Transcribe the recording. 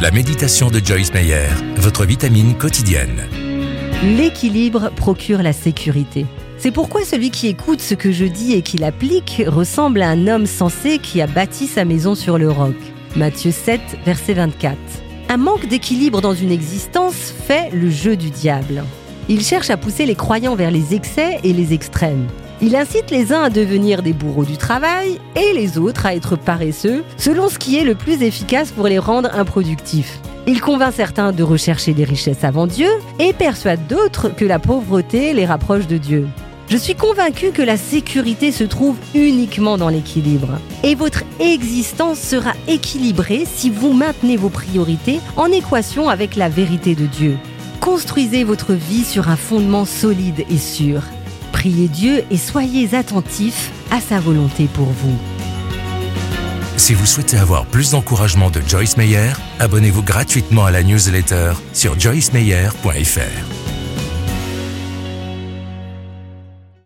La méditation de Joyce Meyer, votre vitamine quotidienne. L'équilibre procure la sécurité. C'est pourquoi celui qui écoute ce que je dis et qui l'applique ressemble à un homme sensé qui a bâti sa maison sur le roc. Matthieu 7, verset 24. Un manque d'équilibre dans une existence fait le jeu du diable. Il cherche à pousser les croyants vers les excès et les extrêmes. Il incite les uns à devenir des bourreaux du travail et les autres à être paresseux, selon ce qui est le plus efficace pour les rendre improductifs. Il convainc certains de rechercher les richesses avant Dieu et persuade d'autres que la pauvreté les rapproche de Dieu. Je suis convaincu que la sécurité se trouve uniquement dans l'équilibre. Et votre existence sera équilibrée si vous maintenez vos priorités en équation avec la vérité de Dieu. Construisez votre vie sur un fondement solide et sûr. Priez Dieu et soyez attentifs à sa volonté pour vous. Si vous souhaitez avoir plus d'encouragement de Joyce Meyer, abonnez-vous gratuitement à la newsletter sur joycemeyer.fr.